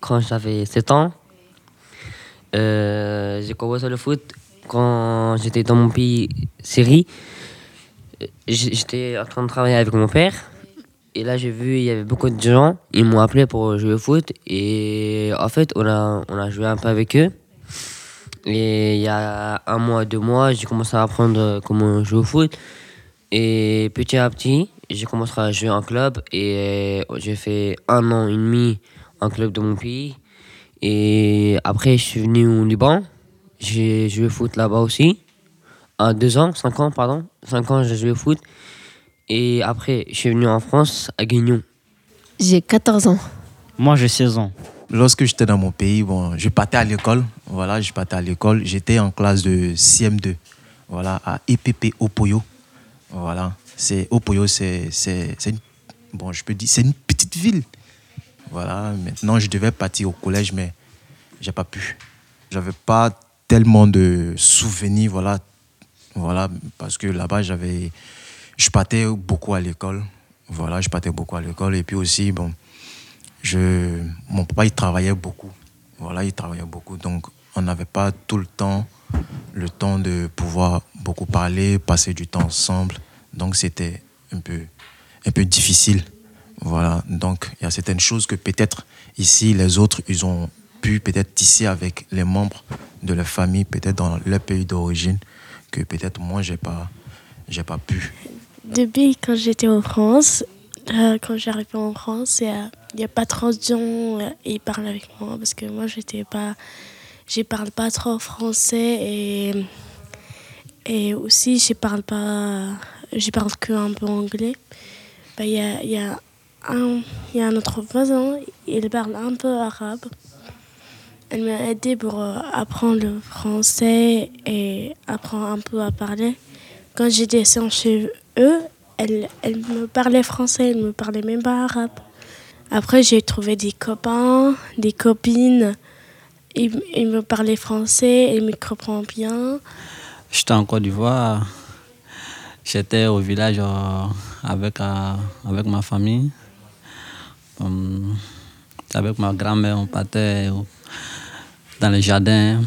quand j'avais 7 ans. Euh, j'ai commencé le foot quand j'étais dans mon pays, Syrie. J'étais en train de travailler avec mon père. Et là, j'ai vu, il y avait beaucoup de gens. Ils m'ont appelé pour jouer au foot. Et en fait, on a, on a joué un peu avec eux. Et il y a un mois, deux mois, j'ai commencé à apprendre comment jouer au foot. Et petit à petit, j'ai commencé à jouer en club. Et j'ai fait un an et demi en club de mon pays. Et après, je suis venu au Liban. J'ai joué au foot là-bas aussi. À deux ans, cinq ans, pardon. Cinq ans, j'ai joué au foot. Et après, je suis venu en France, à Guignon. J'ai 14 ans. Moi, j'ai 16 ans. Lorsque j'étais dans mon pays, bon, je partais à l'école. Voilà, je partais à l'école. J'étais en classe de CM2. Voilà, à EPP Opoyo. Voilà, c'est Opoyo, c'est une, bon, je peux dire, c'est une petite ville. Voilà, maintenant je devais partir au collège, mais j'ai pas pu. J'avais pas tellement de souvenirs, voilà, voilà, parce que là-bas j'avais je partais beaucoup à l'école. Voilà, je partais beaucoup à l'école. Et puis aussi, bon, je, mon papa, il travaillait beaucoup. Voilà, il travaillait beaucoup. Donc, on n'avait pas tout le temps le temps de pouvoir beaucoup parler, passer du temps ensemble. Donc, c'était un peu, un peu difficile. Voilà. Donc, il y a certaines choses que peut-être ici, les autres, ils ont pu peut-être tisser avec les membres de leur famille, peut-être dans leur pays d'origine, que peut-être moi, j'ai pas, j'ai pas pu. Depuis quand j'étais en France, euh, quand j'arrivais en France, il n'y a, pas trop de gens euh, qui parlent avec moi parce que moi, j'étais pas, je parle pas trop français et, et aussi je parle pas, je parle que un peu anglais. Ben, il y, a, y, a un, y a un autre voisin, il parle un peu arabe. Elle m'a aidé pour euh, apprendre le français et apprendre un peu à parler. Quand j'étais chez eux, elle, elle me parlait français, elle me parlait même pas arabe. Après, j'ai trouvé des copains, des copines. Ils, me parlaient français, ils me comprennent bien. J'étais en Côte d'Ivoire. J'étais au village euh, avec, euh, avec ma famille. Avec ma grand-mère, on partait dans les jardins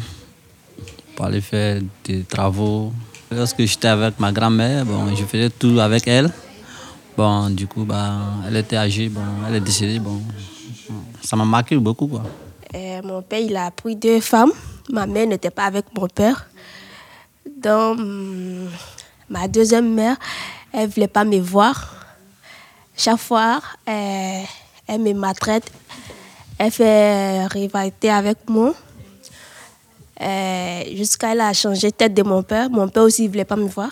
pour aller faire des travaux. Lorsque j'étais avec ma grand-mère, bon, je faisais tout avec elle. Bon, du coup, bah, elle était âgée, bon, elle est décédée. Bon, ça m'a marqué beaucoup. Quoi. Euh, mon père, il a pris deux femmes. Ma mère n'était pas avec mon père. Donc, hum, ma deuxième mère, elle ne voulait pas me voir. Chaque fois, euh, elle me maltraite. Elle fait rivalité avec moi. Euh, jusqu'à elle a changé tête de mon père. Mon père aussi ne voulait pas me voir.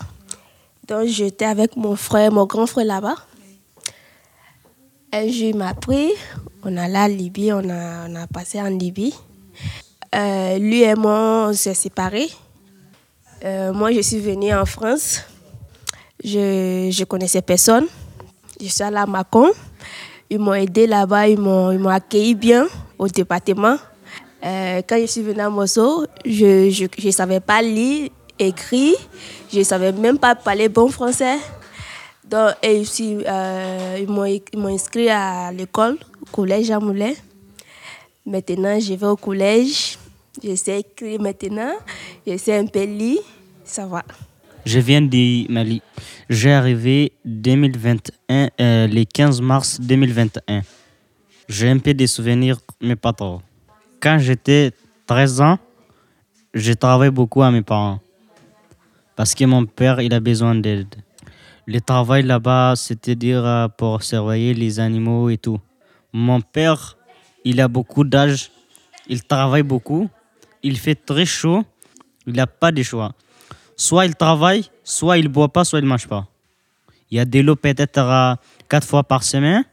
Donc j'étais avec mon frère, mon grand frère là-bas. Un jour, il m'a pris. On a à Libye, on a, on a passé en Libye. Euh, lui et moi, on s'est séparés. Euh, moi, je suis venue en France. Je ne connaissais personne. Je suis allée à Macon. Ils m'ont aidé là-bas, ils m'ont accueilli bien au département. Euh, quand je suis venue à Mosso, je ne savais pas lire, écrire, je ne savais même pas parler bon français. Donc, euh, ils m'ont inscrit à l'école, au collège à Moulin. Maintenant, je vais au collège, je sais écrire maintenant, je sais un peu lire, ça va. Je viens du Mali. J'ai arrivé 2021, euh, le 15 mars 2021. J'ai un peu des souvenirs, mais pas trop quand j'étais 13 ans, je travaillais beaucoup à mes parents. Parce que mon père, il a besoin d'aide. Le travail là-bas, c'est-à-dire euh, pour surveiller les animaux et tout. Mon père, il a beaucoup d'âge, il travaille beaucoup, il fait très chaud, il n'a pas de choix. Soit il travaille, soit il ne boit pas, soit il ne mange pas. Il y a de l'eau peut-être quatre fois par semaine.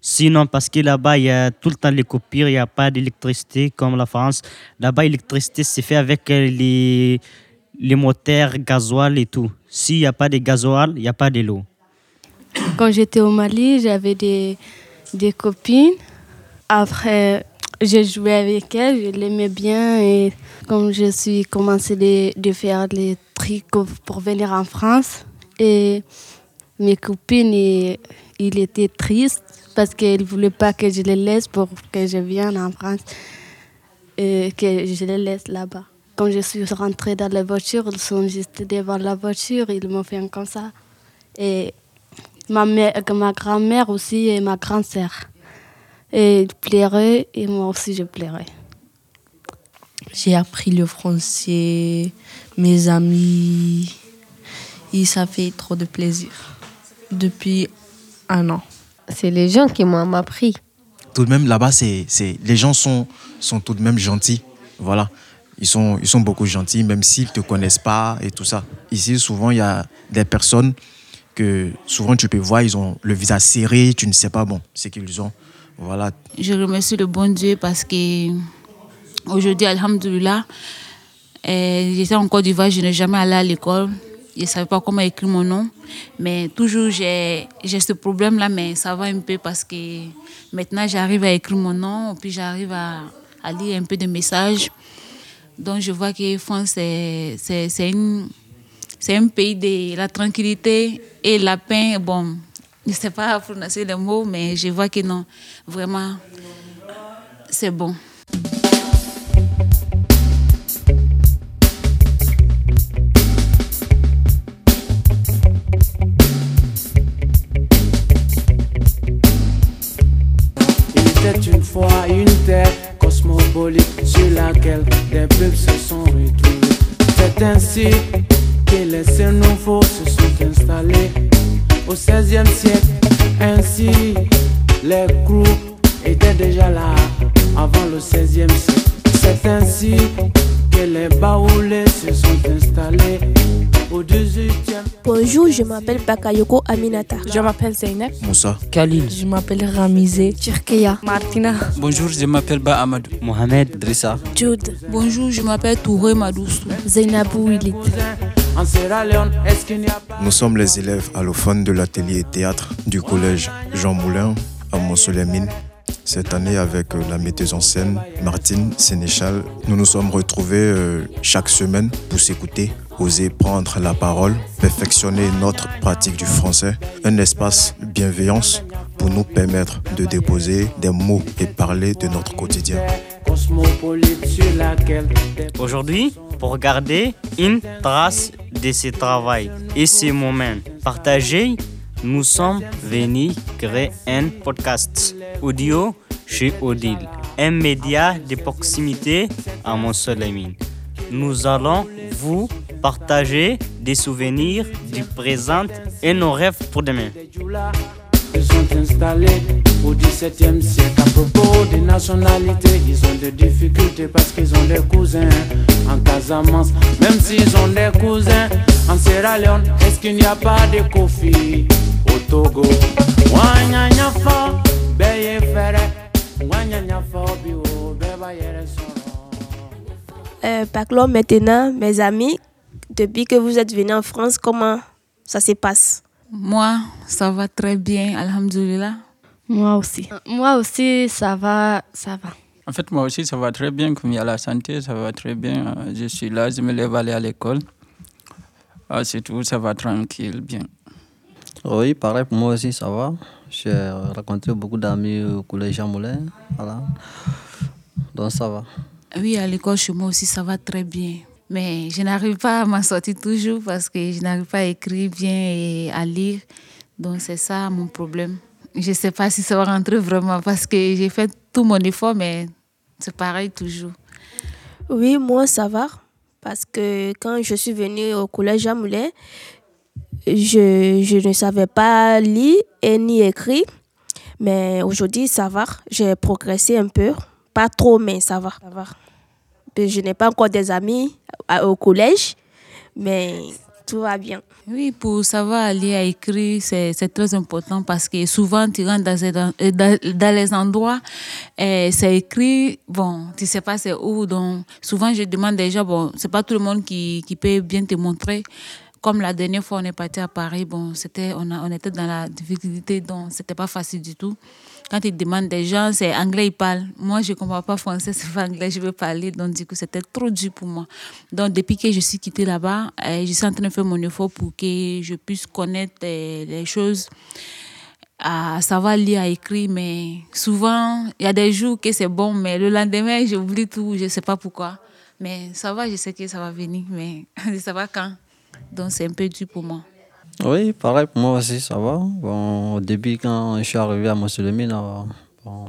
Sinon, parce que là-bas, il y a tout le temps les coupures, il n'y a pas d'électricité comme la France. Là-bas, l'électricité, c'est fait avec euh, les, les moteurs, gasoil et tout. S'il n'y a pas de gasoil, il n'y a pas de l'eau. Quand j'étais au Mali, j'avais des, des copines. Après, j'ai joué avec elles, je l'aimais bien. Et comme je suis commencé de, de faire les trucs pour venir en France, et mes copines, il était triste parce qu'ils ne voulaient pas que je les laisse pour que je vienne en France et que je les laisse là-bas. Quand je suis rentrée dans la voiture, ils sont juste devant la voiture, ils m'ont fait comme ça. Et ma, mère, ma grand-mère aussi et ma grand-sœur. Et ils pleuraient et moi aussi je pleurais. J'ai appris le français, mes amis, et ça fait trop de plaisir depuis un an. C'est les gens qui m'ont appris. Tout de même, là-bas, c'est, c'est, les gens sont, sont tout de même gentils. Voilà. Ils sont, ils sont beaucoup gentils, même s'ils ne te connaissent pas et tout ça. Ici, souvent, il y a des personnes que souvent tu peux voir, ils ont le visage serré, tu ne sais pas bon, ce qu'ils ont. Je remercie le bon Dieu parce que aujourd'hui, Alhamdulillah, eh, j'étais en Côte d'Ivoire, je n'ai jamais allé à l'école. Je ne savais pas comment écrire mon nom. Mais toujours, j'ai ce problème-là, mais ça va un peu parce que maintenant, j'arrive à écrire mon nom, puis j'arrive à, à, lire un peu de messages. Donc, je vois que France, c'est un pays de la tranquillité et la paix. Bon, je ne sais pas prononcer le mot, mais je vois que non, vraiment, c'est bon. une fois une terre cosmopolite sur laquelle des peuples se sont retrouvés. C'est ainsi que les xénophobes se sont installés au XVIe siècle. Ainsi, les groupes étaient déjà là avant le XVIe siècle. C'est ainsi que les baoulés se sont installés au XVIIIe. Bonjour, je m'appelle Bakayoko Aminata. Je m'appelle Zeynep. Moussa. Khalil. Je m'appelle Ramizé. Turkeya. Martina. Bonjour, je m'appelle Ba Amadou. Mohamed. Drissa. Jude. Bonjour, je m'appelle Touré Madoussou. Wilit. Nous sommes les élèves allophones de l'atelier théâtre du collège Jean Moulin à Montsolemine. Cette année, avec euh, la metteuse en scène Martine Sénéchal, nous nous sommes retrouvés euh, chaque semaine pour s'écouter, oser prendre la parole, perfectionner notre pratique du français, un espace bienveillance pour nous permettre de déposer des mots et parler de notre quotidien. Cosmopolite sur laquelle des Aujourd'hui, pour garder une trace de ce travail et ces moments partagés, nous sommes venus créer un podcast audio chez Odile, un média de proximité à Montsolemine. Nous allons vous partager des souvenirs du présent et nos rêves pour demain. Au XVIIe siècle. À propos des nationalités, ils ont des difficultés parce qu'ils ont des cousins en Casamance. Même s'ils ont des cousins en Sierra Leone, est-ce qu'il n'y a pas de Kofi au Togo? Euh, parlons maintenant, mes amis, depuis que vous êtes venus en France, comment ça se passe? Moi, ça va très bien, Alhamdulillah. Moi aussi. Moi aussi, ça va, ça va. En fait, moi aussi, ça va très bien. Comme il y a la santé, ça va très bien. Euh, Je suis là, je me lève aller à l'école. Ah, c'est tout, ça va tranquille, bien. Oui, pareil pour moi aussi, ça va. J'ai rencontré beaucoup d'amis au collège Jean Moulin. Voilà. Donc ça va. Oui, à l'école, chez moi aussi, ça va très bien. Mais je n'arrive pas à m'en sortir toujours parce que je n'arrive pas à écrire bien et à lire. Donc, c'est ça mon problème. Je ne sais pas si ça va rentrer vraiment parce que j'ai fait tout mon effort, mais c'est pareil toujours. Oui, moi, ça va. Parce que quand je suis venue au collège Jean Moulin, je, je ne savais pas lire et ni écrire. Mais aujourd'hui, ça va. J'ai progressé un peu. Pas trop, mais ça va. Ça va. Je n'ai pas encore des amis à- au collège, mais tout va bien. Oui, pour savoir lire et écrire, c'est très important parce que souvent, tu rentres dans, dans les endroits, et c'est écrit, bon, tu sais pas c'est où. Donc, souvent, je demande déjà, bon, c'est pas tout le monde qui, peut bien te montrer. Comme la dernière fois, on est parti à Paris, bon, c'était, on, on était dans la difficulté, donc c'était pas facile du tout. Quand ils demandent des gens, c'est anglais, ils parlent. Moi, je comprends pas français, c'est pas anglais, je veux parler. Donc, du coup, c'était trop dur pour moi. Donc, depuis que je suis quittée là-bas, euh, je suis en train de faire mon effort pour que je puisse connaître euh, les choses à savoir lire, à écrire, mais souvent, il y a des jours que c'est bon, mais le lendemain, j'oublie tout, je ne sais pas pourquoi. Mais ça va, je sais que ça va venir, mais je ne sais pas quand. Donc c'est un peu dur pour moi. Oui, pareil pour moi aussi, ça va. Bon, au début, quand je suis arrivé à Mousselimine, bon,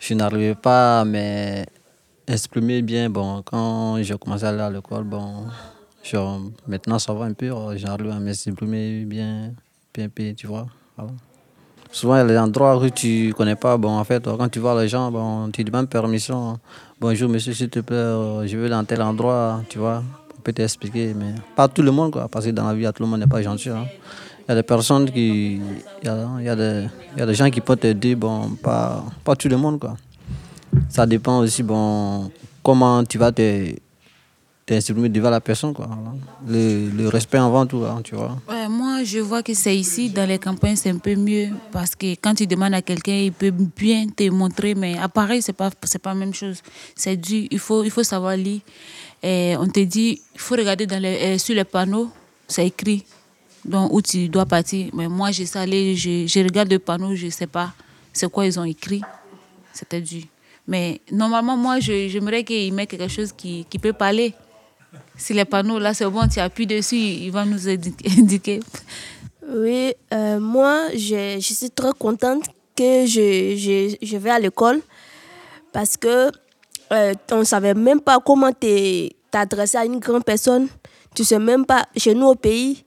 je n'arrivais pas à m'exprimer bien. Bon, quand j'ai commencé à aller à l'école, bon, maintenant ça va un peu, j'arrive à m'exprimer bien, bien, bien, tu vois. Souvent, il y a des endroits où tu ne connais pas. Bon, en fait, quand tu vois les gens, bon, tu demandes permission. Bonjour, monsieur, s'il te plaît, je vais dans tel endroit, tu vois peut t'expliquer, mais pas tout le monde, quoi, parce que dans la vie, tout le monde n'est pas gentil. Hein. Il y a des personnes qui. Il y a, y a, des, y a des gens qui peuvent dire, bon, pas, pas tout le monde, quoi. Ça dépend aussi, bon, comment tu vas te t'exprimer devant la personne, quoi. Le, le, respect avant tout, hein, tu vois. Moi, je vois que c'est ici, dans les campagnes, c'est un peu mieux, parce que quand tu demandes à quelqu'un, il peut bien te montrer, mais à Paris, c'est pas, c'est pas la même chose. C'est dur, il faut, il faut savoir lire. Et on te dit, il faut regarder euh, sur les panneaux, c'est écrit donc, où tu dois partir. Mais moi, j'ai salé, je, regarde le panneau, je ne sais pas c'est quoi ils ont écrit. C'était dur. Mais normalement, moi, j'aimerais qu'ils mettent quelque chose qui, peut parler. Si les panneaux, là, c'est bon, tu appuies dessus, il va nous indiquer. Oui, euh, moi, je, suis très contente que je vais à l'école parce que euh, on ne savait même pas comment t'adresser à une grande personne. Tu sais même pas, chez nous au pays,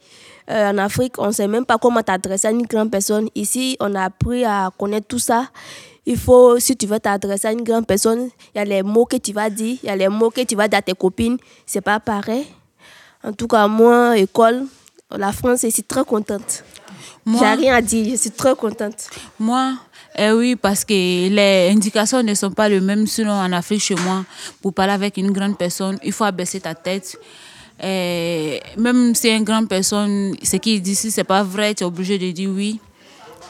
euh, en Afrique, on ne sait même pas comment t'adresser à une grande personne. Ici, on a appris à connaître tout ça. Il faut, si tu veux t'adresser à une grande personne, il y a les mots que tu vas dire, il y a les mots que tu vas dire à tes copines. C'est pas pareil. En tout cas, moi, école, la France, je suis très contente. J'ai rien à dire, je suis très contente. Moi, eh oui, parce que les indications ne sont pas les mêmes. Sinon, en Afrique, chez moi, pour parler avec une grande personne, il faut abaisser ta tête. Et eh, même si une grande personne, ce qu'il dit ici, c'est pas vrai, tu es obligé de dire oui.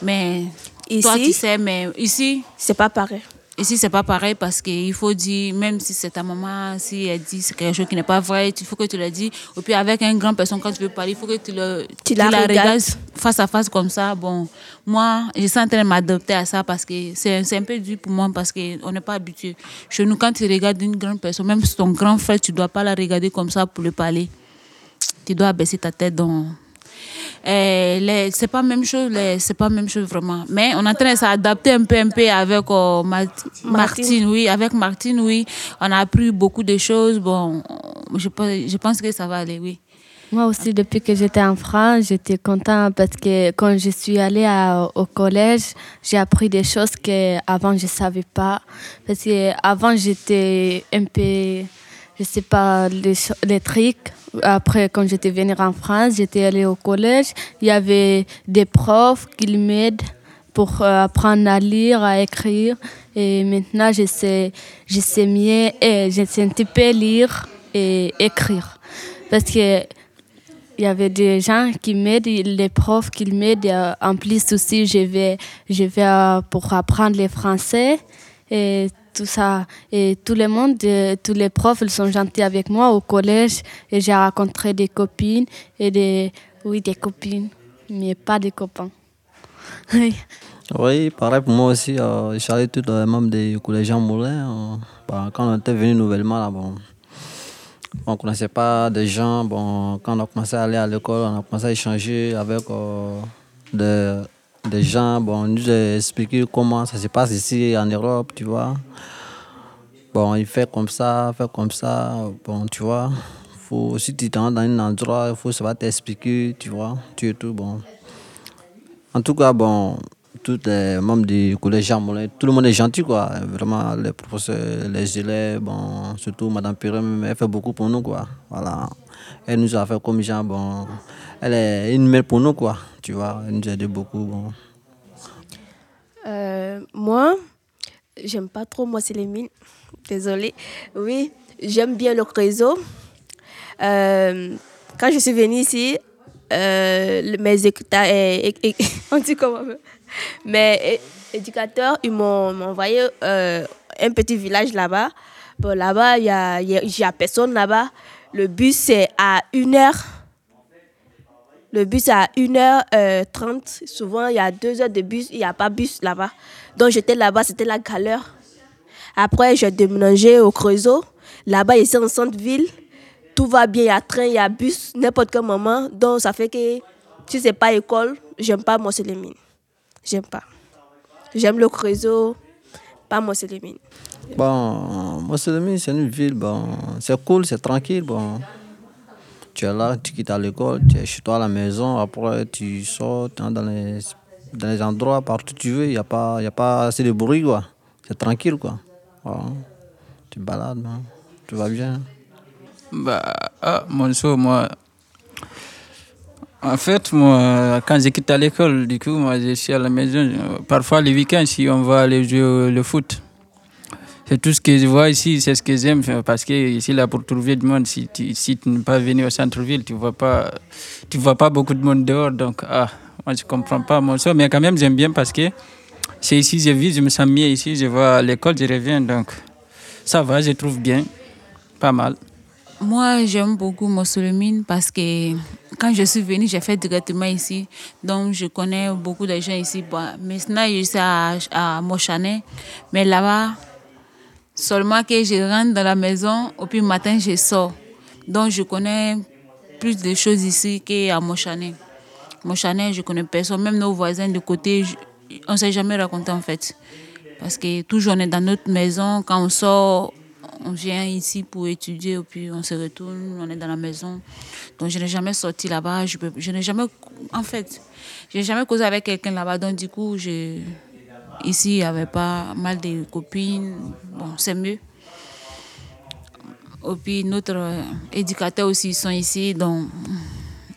Mais ici, toi, tu sais, mais ici, c'est pas pareil. Ici, c'est pas pareil parce qu'il faut dire, même si c'est ta maman, si elle dit quelque chose qui n'est pas vrai, il faut que tu le dis. Et puis, avec une grande personne, quand tu veux parler, il faut que tu, le, tu, la, regardes face à face comme ça. Bon, moi, je suis en train de m'adapter à ça parce que c'est un peu dur pour moi parce qu'on n'est pas habitué. Chez nous, quand tu regardes une grande personne, même si ton grand frère, tu ne dois pas la regarder comme ça pour le parler. Tu dois baisser ta tête dans c'est pas même chose c'est pas même chose vraiment. Mais on est en train de s'adapter un peu un peu avec oh, Martine. oui avec Martine oui. On a appris beaucoup de choses. Bon je, je pense que ça va aller oui. Moi aussi, depuis que j'étais en France, j'étais contente parce que quand je suis allée au collège, j'ai appris des choses que avant je savais pas. Parce que avant j'étais un peu, je sais pas, les, les trucs après, quand j'étais venue en France, j'étais allée au collège. Il y avait des profs qui m'aident pour euh, apprendre à lire, à écrire. Et maintenant, je sais, je sais mieux et je un petit peu lire et écrire. Parce que il y avait des gens qui m'aident, les profs qui m'aident. En plus aussi, je vais, je vais euh, pour apprendre le français. Tout ça. Et tout le monde, euh, tous les profs, ils sont gentils avec moi au collège. Et j'ai rencontré des copines et des, oui, des copines, mais pas des copains. oui. Pareil pour moi aussi. Euh, je allé tous les membres collège Jean Moulin. Euh, bah, quand on était venu nouvellement, là, bon, on ne connaissait pas des gens. Bon, quand on a commencé à aller à l'école, on a commencé à échanger avec des des gens, bon, nous a expliqué comment ça se passe ici en Europe, tu vois. Bon, il fait comme ça, fait comme ça, bon, tu vois. Faut, si tu es dans un endroit, il faut savoir t'expliquer, tu vois, tu es tout, bon. En tout cas, bon, tous les membres du collège Jean Moulin, tout le monde est gentil, quoi. Vraiment, les professeurs, les élèves, bon, surtout Madame Piré, elle fait beaucoup pour nous, quoi. Voilà. Elle nous a fait comme Jean, bon, elle est une mère pour nous, quoi. Tu vois, elle nous a aidé beaucoup, bon. Euh, moi, j'aime pas trop moi c'est les mines. Désolée. Oui, j'aime bien le réseau. Euh, quand je suis venue ici, euh, mes écouteurs, on dit comment Mes éducateurs, ils m'ont envoyé euh, un petit village là-bas. Bon, là-bas, il n'y a, a personne là-bas. Le bus, c'est à une heure. Le bus à 1h30. Souvent, il y a 2 heures de bus. Il n'y a pas bus là-bas. Donc, j'étais là-bas, c'était la galère. Après, j'ai déménagé au Creusot. Là-bas, ici en centre-ville, tout va bien. Il y a train, il y a bus, n'importe quel moment. Donc, ça fait que si ce n'est pas école, j'aime pas Mosselimine. J'aime pas. J'aime le Creusot, pas Mosselimine. Bon, Mosselimine, c'est une ville, bon, c'est cool, c'est tranquille. Bon. Tu es là, tu quittes à l'école, tu es chez toi à la maison, après tu sors dans les, dans les endroits, partout tu veux, il n'y a, pas, a pas assez de bruit, quoi. C'est tranquille, quoi. Tu balades, hein. tu vas bien. Bah, ah, mon soeur, moi, en fait, moi, quand j'ai quitté l'école, du coup, moi, je suis à la maison. Parfois, les week-ends, si on va aller jouer le foot, c'est tout ce que je vois ici, c'est ce que j'aime. Parce que ici, là, pour trouver du monde, si tu, si tu n'es pas venu au centre-ville, tu ne vois, pas, vois pas beaucoup de monde dehors. Donc, ah, moi, je ne comprends pas mon soeur. Mais quand même, j'aime bien parce que c'est ici que je vis, je me sens mieux ici. Je vais à l'école, je reviens. Donc, ça va, je trouve bien. Pas mal. Moi, j'aime beaucoup Mossolemine parce que quand je suis venue, j'ai fait directement ici. Donc, je connais beaucoup de gens ici. maintenant, je suis à, à Mochanet. Mais là-bas, seulement que je rentre dans la maison, et puis matin, je sors. Donc, je connais plus de choses ici qu'à Mochanet. Mochanet, je connais personne. Même nos voisins de côté, on ne s'est jamais raconté en fait. Parce que toujours on est dans notre maison. Quand on sort, on vient ici pour étudier et puis on se retourne, on est dans la maison. Donc je n'ai jamais sorti là-bas, je n'ai jamais, en fait, je n'ai jamais causé avec quelqu'un là-bas. Donc du coup, je, ici, il n'y avait pas mal de copines. Bon, c'est mieux. Et puis notre éducateur aussi, ils sont ici. Donc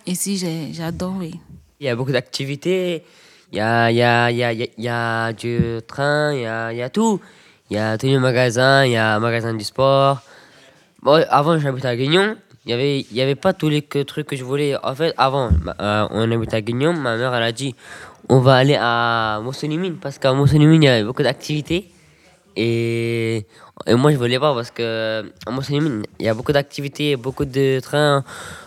ici, j'adore. Il y a beaucoup d'activités. Il y a, du train, il y a, tout. Il y a tous les magasins, il y a un magasin du sport. Bon, avant, j'habitais à Guignon. Il n'y avait, y avait pas tous les trucs que je voulais. En fait, avant, euh, on habitait à Guignon. Ma mère, elle a dit on va aller à Moussolimine parce qu'à Moussolimine, il y avait beaucoup d'activités. Et, et, moi, je voulais pas parce que à il y a beaucoup d'activités, beaucoup de trains.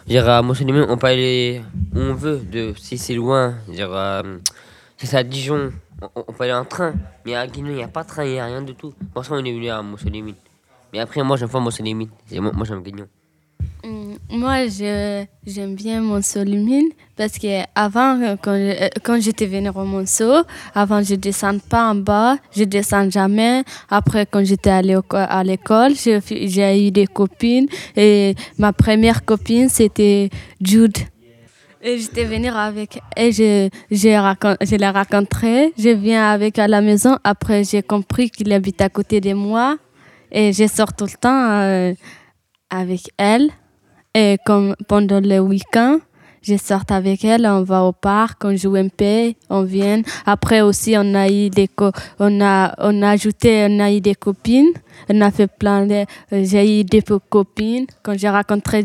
Dire, à Moussolimine, on peut aller où on veut, de, si c'est loin. Dire, euh, si c'est à Dijon, on, peut aller en train. Mais à Guinée, il n'y a pas de train, il n'y a rien du tout. Pour ça, on est venu à Mousselimine. Mais après, moi, j'aime pas Mousselimine. Moi, moi j'aime Guignon. Moi, j'aime bien Mousselimine parce que avant, quand, quand j'étais venue au Monceau, avant, je ne descends pas en bas, je ne descends jamais. Après, quand j'étais allée à l'école, j'ai eu des copines et ma première copine, c'était Jude. Et j'étais venue avec et je, je, je l'ai rencontré. Je viens avec à la maison. Après, j'ai compris qu'il habite à côté de moi. Et je sors tout le temps euh, avec elle. Et comme pendant le week-end, je sors avec elle, on va au parc, on joue un peu, on vient. Après aussi, on a eu des on a, on a ajouté, on a eu des copines. On a fait plein de, j'ai eu des copines. Quand j'ai rencontré,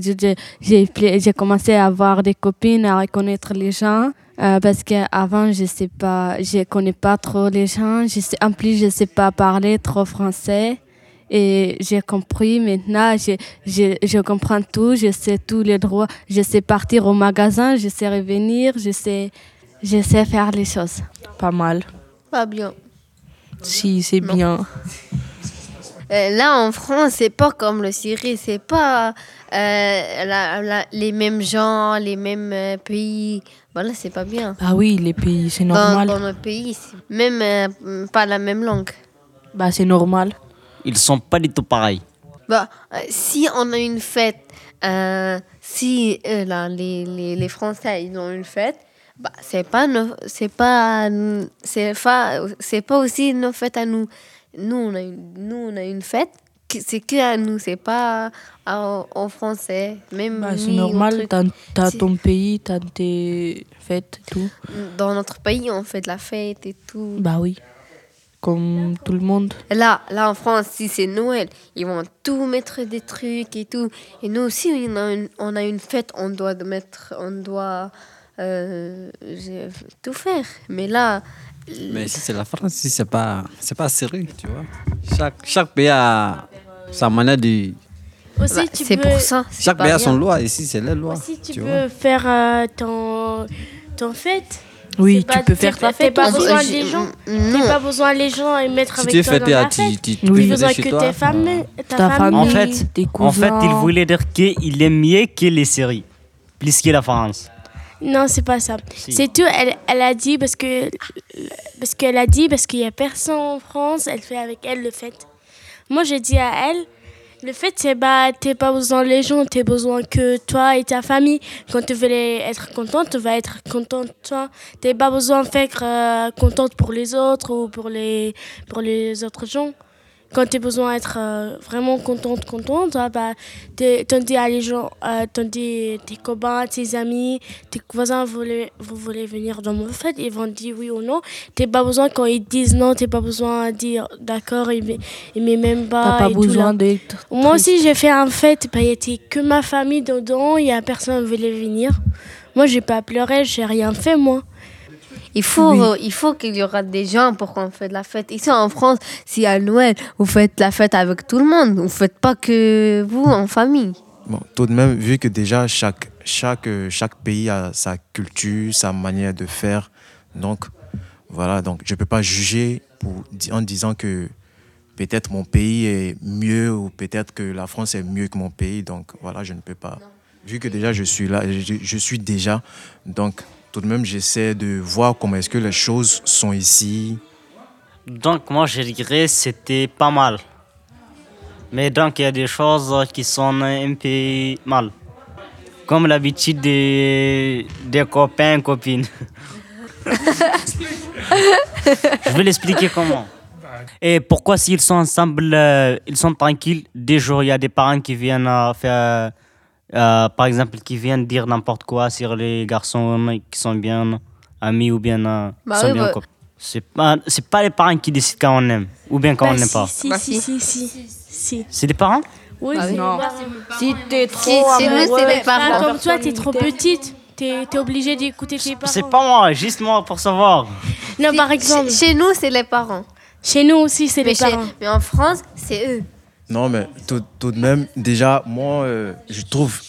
j'ai commencé à avoir des copines, à reconnaître les gens. Euh, parce qu'avant, je sais pas, je connais pas trop les gens. En plus, je sais pas parler trop français. Et j'ai compris maintenant, je, je, je, comprends tout, je sais tous les droits, je sais partir au magasin, je sais revenir, je sais, je sais faire les choses. Pas mal. Pas bien. Si, c'est bien. Euh, là, en France, c'est pas comme le Syrie, c'est pas euh, les mêmes gens, les mêmes euh, pays. Voilà, c'est pas bien. Ah oui, les pays, c'est normal. Dans, dans nos pays, même pas la même langue. Bah, c'est normal ils sont pas du tout pareils. Bah, euh, si on a une fête, euh, si euh, là, les, les, les, Français ils ont une fête, bah, c'est pas c'est pas c'est pas c'est pas aussi nos fêtes à nous. Nous on a une, nous on a une fête c'est que à nous, c'est pas en français. Même bah, c'est normal, tu as ton pays, tu as tes fêtes, tout. Dans notre pays, on fait de la fête et tout. Bah oui comme tout le monde. Là, là en France, si c'est Noël, ils vont tout mettre des trucs et tout. Et nous aussi, on a une, on a une fête, on doit mettre, on doit euh, tout faire. Mais là. Mais si c'est la France, si c'est pas, c'est pas sérieux, tu vois. Chaque, chaque pays a sa manière de, Aussi, Bah, tu c'est peux- pour ça. Chaque pays a son loi. Ici, c'est les lois. Si tu tu peux vois. faire euh, ton, ton fête. Oui, tu pas- peux faire ta fête T'as pas aussi. besoin des gens. Non. T'as pas besoin les gens et mettre avec toi dans la tu, fête. tu, besoin que tes femmes, ta, famille. En fait, tes en fait, il voulait dire qu'il aime mieux que les séries, plus que la France. Non, c'est pas ça. Si. C'est tout. Elle, elle a dit parce que parce qu'elle a dit parce qu'il y a personne en France. Elle fait avec elle le fait. Moi, j'ai dit à elle. Le fait, c'est bah, t'as pas besoin les gens, t'as besoin que toi et ta famille. Quand tu veux être contente, tu vas être contente toi. T'as pas besoin faire euh, contente pour les autres ou pour les, pour les autres gens. Quand tu as besoin d'être euh, vraiment contente, contente, ah bah, t'es- t'en dis à les gens, euh, dis tes copains, tes amis, tes voisins, vous voulez, vous voulez venir dans mon fête, ils vont dire oui ou non. T'as pas besoin, quand ils disent non, t'as pas besoin de dire d'accord, ils met même pas. T'as pas besoin d'être. Moi aussi, j'ai fait un fête, bah, il y était que ma famille dedans, il y a personne qui voulait venir. Moi, j'ai pas pleuré, j'ai rien fait, moi. Il faut, Oui. il faut qu'il y aura des gens pour qu'on fasse la fête. Ici en France, si à Noël, vous faites la fête avec tout le monde. Vous faites pas que vous en famille. Bon, tout de même, vu que déjà chaque, chaque, euh, chaque pays a sa culture, sa manière de faire, donc voilà, donc je ne peux pas juger pour, en disant que peut-être mon pays est mieux ou peut-être que la France est mieux que mon pays, donc voilà, je ne peux pas. Vu que déjà je suis là, je, je suis déjà, donc tout de même j'essaie de voir comment est-ce que les choses sont ici. Donc moi je dirais c'était pas mal. Mais donc il y a des choses qui sont un peu mal. Comme l'habitude des, des copains, copines. je vais l'expliquer comment. Et pourquoi s'ils sont ensemble, euh, ils sont tranquilles, des jours il y a des parents qui viennent euh, faire, euh, par exemple, qui viennent dire n'importe quoi sur les garçons qui sont bien amis ou bien euh, Bah sont oui, bien bah- copains. C'est pas, c'est pas les parents qui décident quand on aime ou bien quand Bah, on n'aime si, pas. Si, Bah, si, si. si, si, si. C'est les parents? Oui, Bah les Non. parents. Si t'es trop Si- si nous, amoureux, c'est les parents. Ah, comme toi, t'es trop petite. T'es es obligé d'écouter tes parents. C'est pas moi, juste moi pour savoir. Non, Si- par exemple, Chez, chez nous, c'est les parents. chez nous aussi, c'est les chez- parents. mais en France, c'est eux. Non, mais tout, de même, déjà, moi, euh, je, trouve,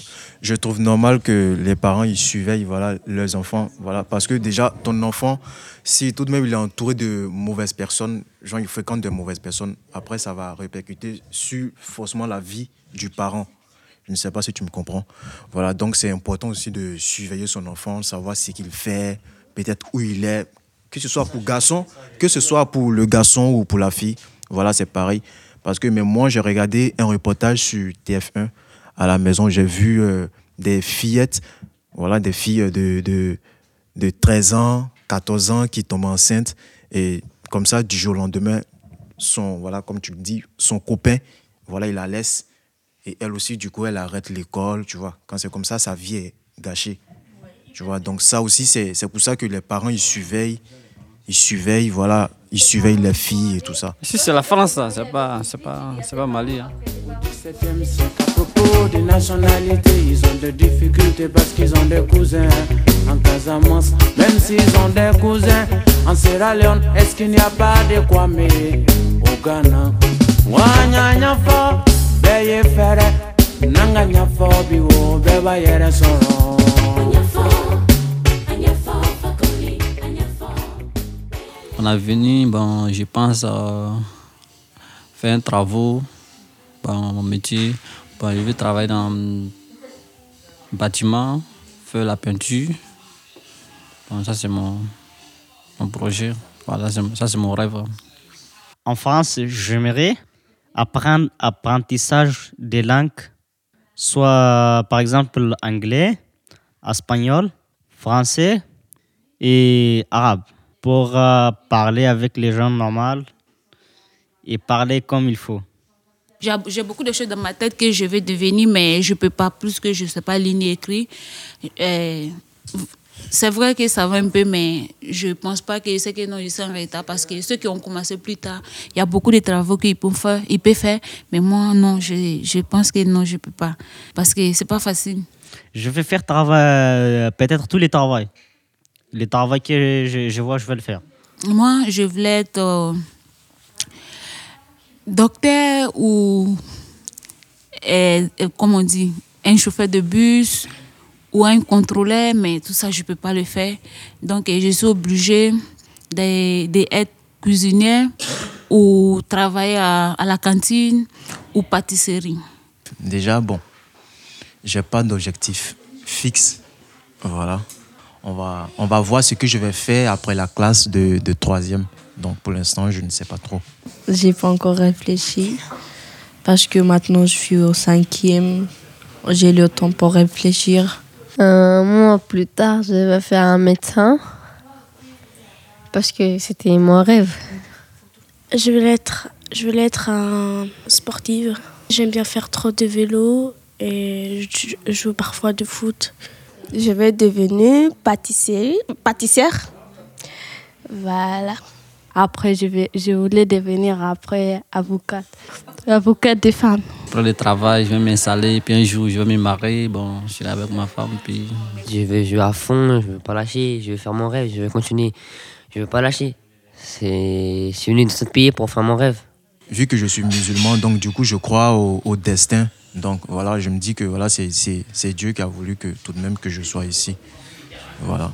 je trouve normal que les parents, ils surveillent voilà, leurs enfants. Voilà, parce que déjà, ton enfant, si tout de même il est entouré de mauvaises personnes, genre il fréquente de mauvaises personnes, après, ça va répercuter sur forcément la vie du parent. Je ne sais pas si tu me comprends. Voilà, donc c'est important aussi de surveiller son enfant, savoir ce qu'il fait, peut-être où il est, que ce soit pour garçon, que ce soit pour le garçon ou pour la fille. Voilà, c'est pareil. Parce que mais moi, j'ai regardé un reportage sur TF1 à la maison. J'ai vu euh, des fillettes, voilà, des filles de, de, de 13 ans, 14 ans qui tombent enceintes. Et comme ça, du jour au lendemain, son, voilà, comme tu le dis, son copain, voilà, il la laisse. Et elle aussi, du coup, elle arrête l'école, tu vois. Quand c'est comme ça, sa vie est gâchée. Tu vois, donc ça aussi, c'est c'est pour ça que les parents, ils surveillent, ils surveillent, voilà, ils surveillent les filles et tout ça. Ici, c'est la France, là. c'est pas, c'est pas, c'est pas Mali. hein. 17e siècle, à propos des nationalités, ils ont des difficultés parce qu'ils ont des cousins en Casamance, même s'ils ont des cousins en Sierra Leone. Est-ce qu'il n'y a pas de Kwame au Ghana? Wanya nyafo, beye fere, nanga nyafo biwo, beba yere soro. A venu, bon, je pense, euh, faire un travaux, bon, mon métier. Bon, je vais travailler dans le bâtiment, faire la peinture. Bon, ça, c'est mon, mon projet. Voilà, ça, c'est mon rêve. En France, j'aimerais apprendre apprentissage des langues, soit par exemple anglais, espagnol, français et arabe, pour euh, parler avec les gens normaux et parler comme il faut. J'ai beaucoup de choses dans ma tête que je vais devenir, mais je ne peux pas plus que je ne sais pas lire ni écrire. Euh, c'est vrai que ça va un peu, mais je ne pense pas que c'est que non, je suis en retard parce que ceux qui ont commencé plus tard, il y a beaucoup de travaux qu'ils peuvent faire, ils peuvent faire, mais moi, non, je, je pense que non, je ne peux pas parce que ce n'est pas facile. Je vais faire travail, peut-être tous les travaux. Les travaux que je, je vois, je vais le faire. Moi, je voulais être euh, docteur ou euh, euh, comme on dit, un chauffeur de bus ou un contrôleur, mais tout ça, je ne peux pas le faire. Donc, je suis obligée d'être cuisinière ou travailler à, à, la cantine ou pâtisserie. Déjà, bon, j'ai pas d'objectif fixe. Voilà. On va, on va voir ce que je vais faire après la classe de, de troisième. Donc pour l'instant, je ne sais pas trop. J'ai pas encore réfléchi parce que maintenant je suis au cinquième. J'ai le temps pour réfléchir. Euh, moi, plus tard, je vais faire un médecin parce que c'était mon rêve. Je vais être, je vais être un sportive. J'aime bien faire trop de vélo et je joue parfois de foot. Je vais devenir pâtissière. pâtissière. Voilà. Après, je, vais, je voulais devenir après avocate, avocate des femmes. Après le travail, je vais m'installer, puis un jour, je vais me marier. Bon, je suis là avec ma femme, puis... Je vais jouer à fond, je ne veux pas lâcher, je vais faire mon rêve, je vais continuer. Je ne veux pas lâcher. C'est une de ce pays pour faire mon rêve. Vu que je suis musulman, donc du coup, je crois au, au destin. Donc voilà, je me dis que voilà, c'est Dieu qui a voulu que tout de même que je sois ici. Voilà.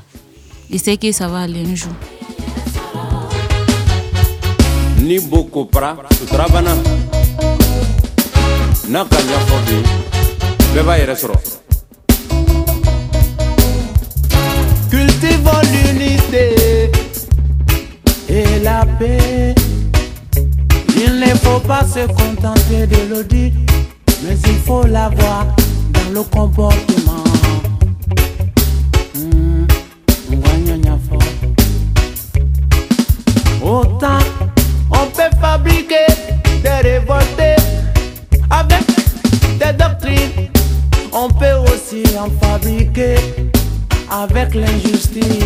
Et c'est que ça va aller un jour. ni boko pra sutura bana n'a ka ɲɛfɔ bi bɛɛ b'a yɛrɛ sɔrɔ Cultivons l'unité et la paix. Il ne faut pas se contenter de le dire, mais il faut l'avoir dans le comportement. Mmh. Autant on peut fabriquer des révoltés avec des doctrines. On peut aussi en fabriquer avec l'injustice.